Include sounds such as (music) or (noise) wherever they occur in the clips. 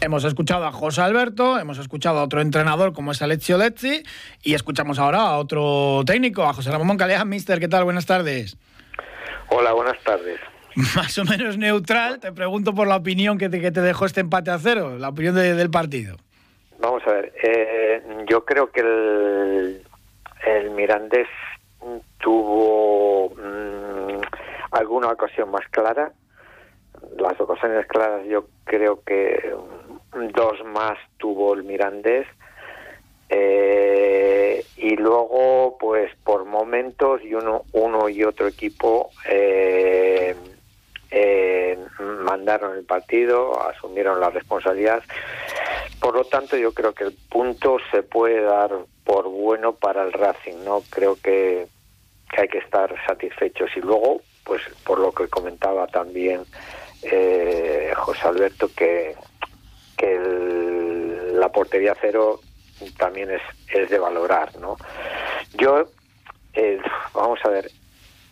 Hemos escuchado a José Alberto, hemos escuchado a otro entrenador como es Alessio Lezzi y escuchamos ahora a otro técnico, a José Ramón Calejan. Mister, ¿qué tal? Buenas tardes. Hola, buenas tardes. (laughs) Más o menos neutral, te pregunto por la opinión que te, que te dejó este empate a cero, la opinión del partido. Vamos a ver, eh, yo creo que el, el Mirandés tuvo mm, alguna ocasión más clara. Las ocasiones claras yo creo que dos más tuvo el Mirandés. Eh, y luego, pues por momentos, y uno, uno y otro equipo eh, eh, mandaron el partido, asumieron la responsabilidad. Por lo tanto, yo creo que el punto se puede dar por bueno para el Racing, ¿no? Creo que, que hay que estar satisfechos. Y luego, pues por lo que comentaba también eh, José Alberto, que, que el, la portería cero también es, es de valorar, ¿no? Yo, eh, vamos a ver,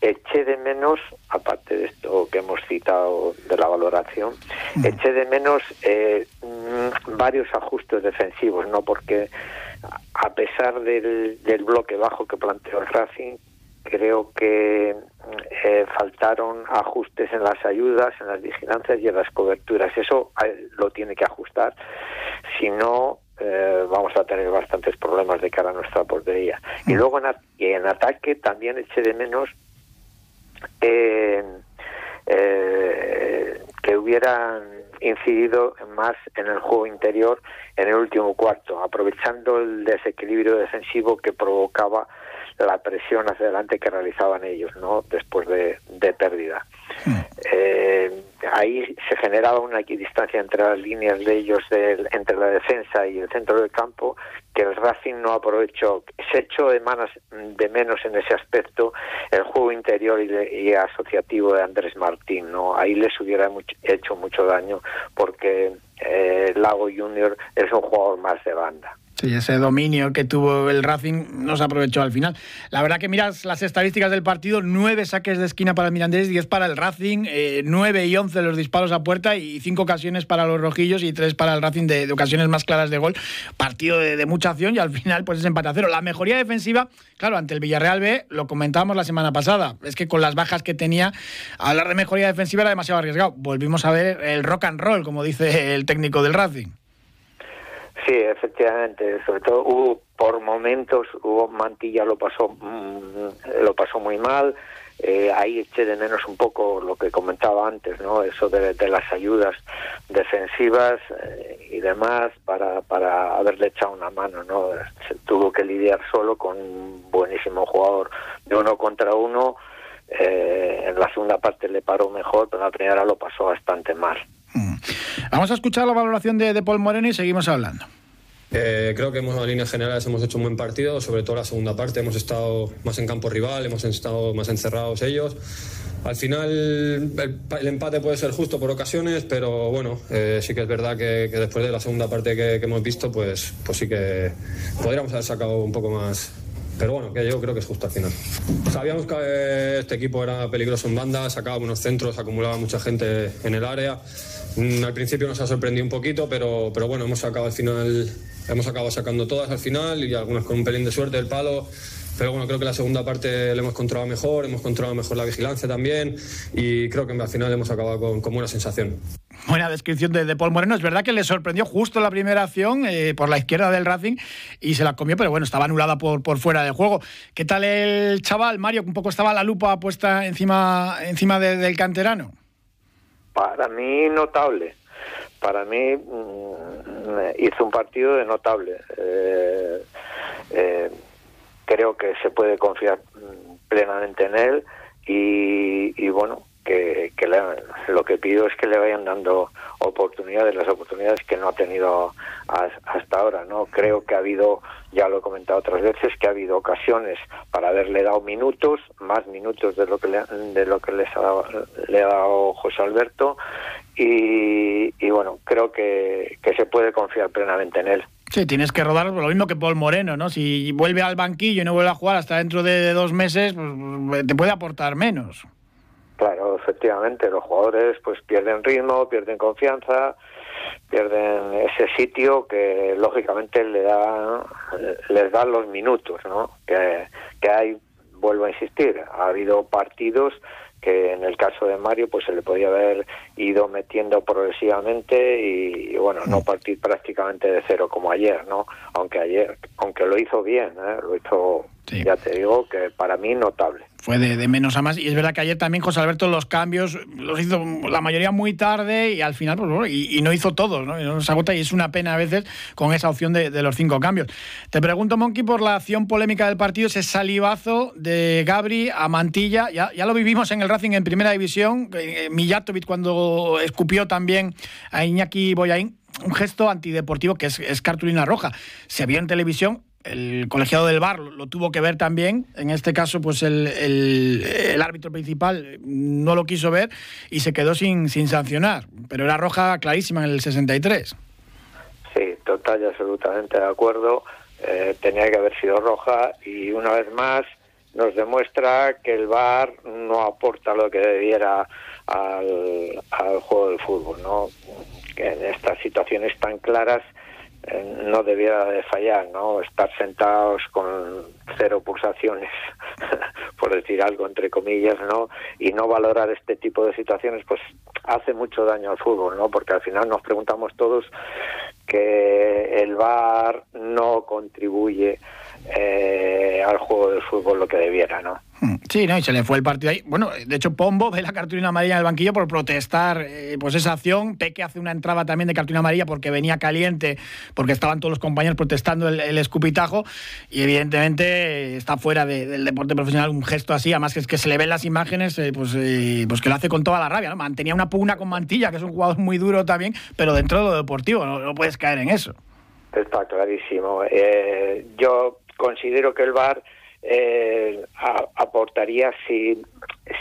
eché de menos, aparte de esto que hemos citado de la valoración, mm. eché de menos eh, mm, varios ajustes defensivos, ¿no? Porque a pesar del, del bloque bajo que planteó el Racing, creo que eh, faltaron ajustes en las ayudas, en las vigilancias y en las coberturas. Eso eh, lo tiene que ajustar. Si no, eh, vamos a tener bastantes problemas de cara a nuestra portería. Y mm. luego en, y en ataque también eché de menos eh, que hubieran incidido más en el juego interior en el último cuarto, aprovechando el desequilibrio defensivo que provocaba la presión hacia adelante que realizaban ellos, ¿no? Después de, de pérdida. Hmm. Eh, ahí se generaba una equidistancia entre las líneas de ellos, del, entre la defensa y el centro del campo, que el Racing no aprovechó. Se echó de, manos, de menos en ese aspecto el juego interior y, y asociativo de Andrés Martín, ¿no? Ahí les hubiera mucho, hecho mucho daño porque eh, Lago Junior es un jugador más de banda. Sí, ese dominio que tuvo el Racing no se aprovechó al final. La verdad que miras las estadísticas del partido, nueve saques de esquina para el Mirandés, diez para el Racing, eh, nueve y once los disparos a puerta y cinco ocasiones para los rojillos y tres para el Racing de, ocasiones más claras de gol. Partido de, mucha acción y al final pues es empate a cero. La mejoría defensiva, claro, ante el Villarreal B, lo comentábamos la semana pasada, es que con las bajas que tenía, hablar de mejoría defensiva era demasiado arriesgado. Volvimos a ver el rock and roll, como dice el técnico del Racing. Sí, efectivamente, sobre todo hubo por momentos, hubo Mantilla lo pasó mm, lo pasó muy mal, eh, ahí eché de menos un poco lo que comentaba antes, ¿no? Eso de, las ayudas defensivas eh, y demás para, para haberle echado una mano, ¿no? Se tuvo que lidiar solo con un buenísimo jugador de uno contra uno. Eh, en la segunda parte le paró mejor, pero en la primera lo pasó bastante mal. Mm. Vamos a escuchar la valoración de, de Paul Moreno y seguimos hablando. Eh, creo que en líneas generales hemos hecho un buen partido, sobre todo la segunda parte. Hemos estado más en campo rival, hemos estado más encerrados ellos. Al final el, empate puede ser justo por ocasiones, pero bueno, eh, sí que es verdad que, después de la segunda parte que, hemos visto, pues, pues sí que podríamos haber sacado un poco más, pero bueno, que yo creo que es justo al final. Sabíamos que este equipo era peligroso en banda, sacaba unos centros, acumulaba mucha gente en el área. Mm, al principio nos ha sorprendido un poquito, pero, pero bueno, hemos sacado al final, hemos acabado sacando todas al final y algunas con un pelín de suerte del palo. Pero bueno, creo que la segunda parte le hemos controlado mejor, hemos controlado mejor la vigilancia también y creo que al final hemos acabado con, con buena sensación. Buena descripción de, de, Paul Moreno. Es verdad que le sorprendió justo la primera acción eh, por la izquierda del Racing y se la comió, pero bueno, estaba anulada por, por fuera del juego. ¿Qué tal el chaval, Mario? Un poco estaba la lupa puesta encima, encima de, del canterano. Para mí, notable. Para mí, mm, hizo un partido de notable. Eh, eh, creo que se puede confiar mm, plenamente en él y, bueno, que, lo que pido es que le vayan dando oportunidades, las oportunidades que no ha tenido hasta ahora. no Creo que ha habido, ya lo he comentado otras veces, que ha habido ocasiones para haberle dado minutos, más minutos de lo que le, de lo que les ha dado, le ha dado José Alberto y, y bueno, creo que, que se puede confiar plenamente en él. Sí, tienes que rodar lo mismo que Paul Moreno, ¿no? Si vuelve al banquillo y no vuelve a jugar hasta dentro de dos meses, pues te puede aportar menos. Claro, efectivamente, los jugadores pues pierden ritmo, pierden confianza pierden ese sitio que lógicamente le da, les da los minutos, ¿no? Que, que hay, vuelvo a insistir, ha habido partidos que en el caso de Mario pues se le podía haber ido metiendo progresivamente y, bueno no mm. partir prácticamente de cero como ayer no aunque ayer aunque lo hizo bien ¿eh? lo hizo ya te digo que para mí notable fue de, menos a más. Y es verdad que ayer también José Alberto los cambios los hizo la mayoría muy tarde y al final, pues y, no hizo todos, ¿no? Y no se agota y es una pena a veces con esa opción de, los cinco cambios. Te pregunto, Monkey, por la acción polémica del partido, ese salivazo de Gabri a Mantilla. Ya, ya lo vivimos en el Racing en primera división. Eh, Mijatovic cuando escupió también a Iñaki Boyain un gesto antideportivo que es, cartulina roja. Se vio en televisión, el colegiado del bar lo, tuvo que ver también. En este caso, pues el, el, árbitro principal no lo quiso ver y se quedó sin, sin sancionar. Pero era roja clarísima en el 63. Sí, total y absolutamente de acuerdo. Eh, tenía que haber sido roja y una vez más nos demuestra que el VAR no aporta lo que debiera al, al juego del fútbol, ¿no? Que en estas situaciones tan claras no debiera de fallar, ¿no? Estar sentados con cero pulsaciones, (laughs) por decir algo entre comillas, ¿no? Y no valorar este tipo de situaciones, pues hace mucho daño al fútbol, ¿no? Porque al final nos preguntamos todos que el VAR no contribuye eh, al juego del fútbol lo que debiera, ¿no? Sí, no, y se le fue el partido ahí. Bueno, de hecho, Pombo ve la cartulina amarilla en el banquillo por protestar eh, pues esa acción. Peque hace una entrada también de cartulina amarilla porque venía caliente, porque estaban todos los compañeros protestando el, escupitajo. Y evidentemente está fuera del deporte profesional un gesto así. Además, que es que se le ven las imágenes, eh, pues, pues que lo hace con toda la rabia. ¿no? Mantenía una pugna con Mantilla, que es un jugador muy duro también, pero dentro de lo deportivo, no, puedes caer en eso. Está clarísimo. yo considero que el VAR eh, aportaría si,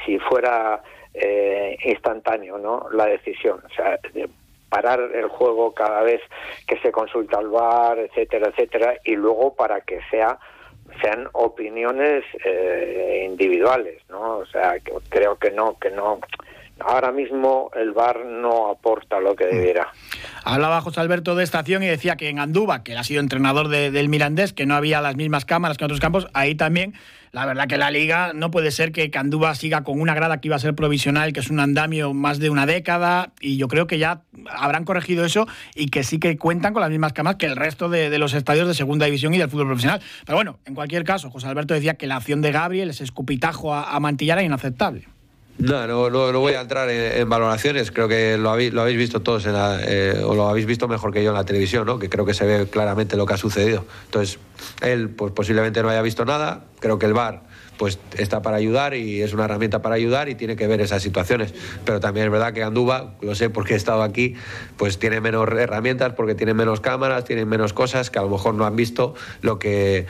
si fuera eh, instantáneo ¿no? la decisión. O sea, parar el juego cada vez que se consulta al VAR, etcétera, etcétera, y luego para que sea sean opiniones eh, individuales, ¿no? O sea, que creo que no, que no ahora mismo el VAR no aporta lo que mm. debiera. Hablaba José Alberto de estación y decía que en Andúba, que él ha sido entrenador del Mirandés, que no había las mismas cámaras que en otros campos, ahí también la verdad que la liga no puede ser que Candúba siga con una grada que iba a ser provisional, que es un andamio más de una década, y yo creo que ya habrán corregido eso y que sí que cuentan con las mismas cámaras que el resto de, los estadios de segunda división y del fútbol profesional. Pero bueno, en cualquier caso, José Alberto decía que la acción de Gabriel, ese escupitajo a, a Mantillar, era inaceptable. No, no, no, voy a entrar en, valoraciones. Creo que lo habéis, lo habéis visto todos, en la, eh, o lo habéis visto mejor que yo en la televisión, ¿no? que creo que se ve claramente lo que ha sucedido. Entonces, él pues, posiblemente no haya visto nada. Creo que el VAR pues, está para ayudar y es una herramienta para ayudar y tiene que ver esas situaciones. Pero también es verdad que Andúba, lo sé porque he estado aquí, pues tiene menos herramientas, porque tiene menos cámaras, tiene menos cosas que a lo mejor no han visto lo que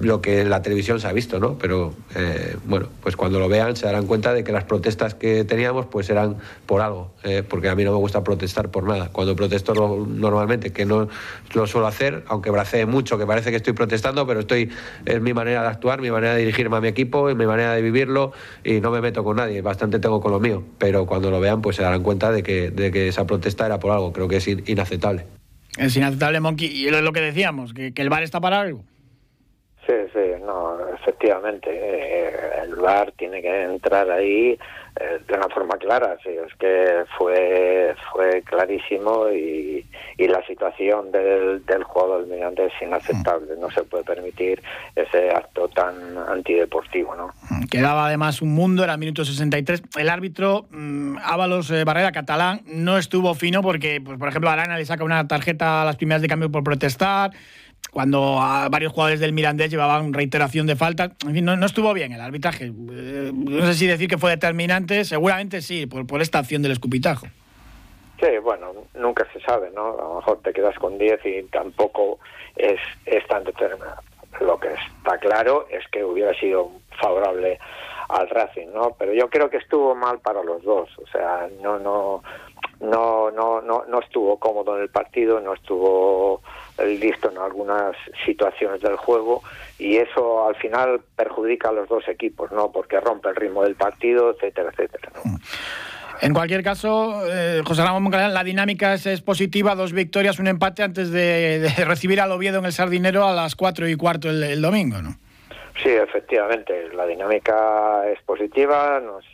lo que en la televisión se ha visto, ¿no? Pero eh, bueno, pues cuando lo vean se darán cuenta de que las protestas que teníamos pues eran por algo, eh, porque a mí no me gusta protestar por nada. Cuando protesto normalmente, que no lo suelo hacer, aunque bracee mucho, que parece que estoy protestando, pero estoy es mi manera de actuar, mi manera de dirigirme a mi equipo, mi manera de vivirlo y no me meto con nadie, bastante tengo con lo mío, pero cuando lo vean pues se darán cuenta de que, esa protesta era por algo, creo que es inaceptable. Es inaceptable, Monkey, y es lo que decíamos, que, que el bar está para algo. Sí, sí, no, efectivamente. Eh, el VAR tiene que entrar ahí eh, de una forma clara. Sí, es que fue fue clarísimo y, y la situación del, del jugador del es inaceptable. No se puede permitir ese acto tan antideportivo, ¿no? Quedaba además un mundo, era el minuto 63. El árbitro mm, Ábalos eh, Barrera, catalán, no estuvo fino porque, pues, por ejemplo, Arana le saca una tarjeta a las primeras de cambio por protestar cuando varios jugadores del Mirandés llevaban reiteración de falta. En fin, no, estuvo bien el arbitraje. Eh, no sé si decir que fue determinante, seguramente sí, por, esta acción del escupitajo. Sí, bueno, nunca se sabe, ¿no? A lo mejor te quedas con 10 y tampoco es, es tan determinado. Lo que está claro es que hubiera sido favorable al Racing, ¿no? Pero yo creo que estuvo mal para los dos, o sea, no no no no no, no estuvo cómodo en el partido, no estuvo listo en algunas situaciones del juego y eso al final perjudica a los dos equipos, ¿no? Porque rompe el ritmo del partido, etcétera, etcétera. En cualquier caso, eh, José Ramón la dinámica es, positiva, dos victorias, un empate antes de, recibir al Oviedo en el Sardinero a las cuatro y cuarto el, domingo, ¿no? Sí, efectivamente, la dinámica es positiva, nos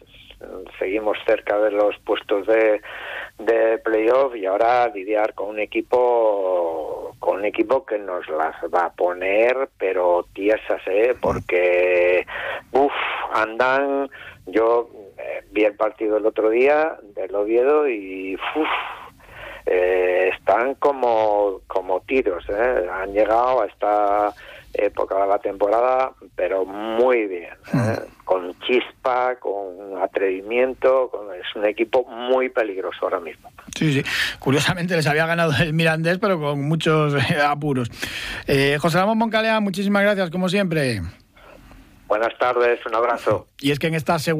seguimos cerca de los puestos de, de playoff y ahora lidiar con un equipo con un equipo que nos las va a poner pero tiesas eh porque uff andan yo eh, vi el partido el otro día del Oviedo y eh, están como, como tiros, eh. han llegado a esta época de la temporada, pero muy bien, con chispa, con atrevimiento, es un equipo muy peligroso ahora mismo. Sí, sí, curiosamente les había ganado el Mirandés, pero con muchos apuros. José Ramón Moncalea, muchísimas gracias, como siempre. Buenas tardes, un abrazo. Y es que en esta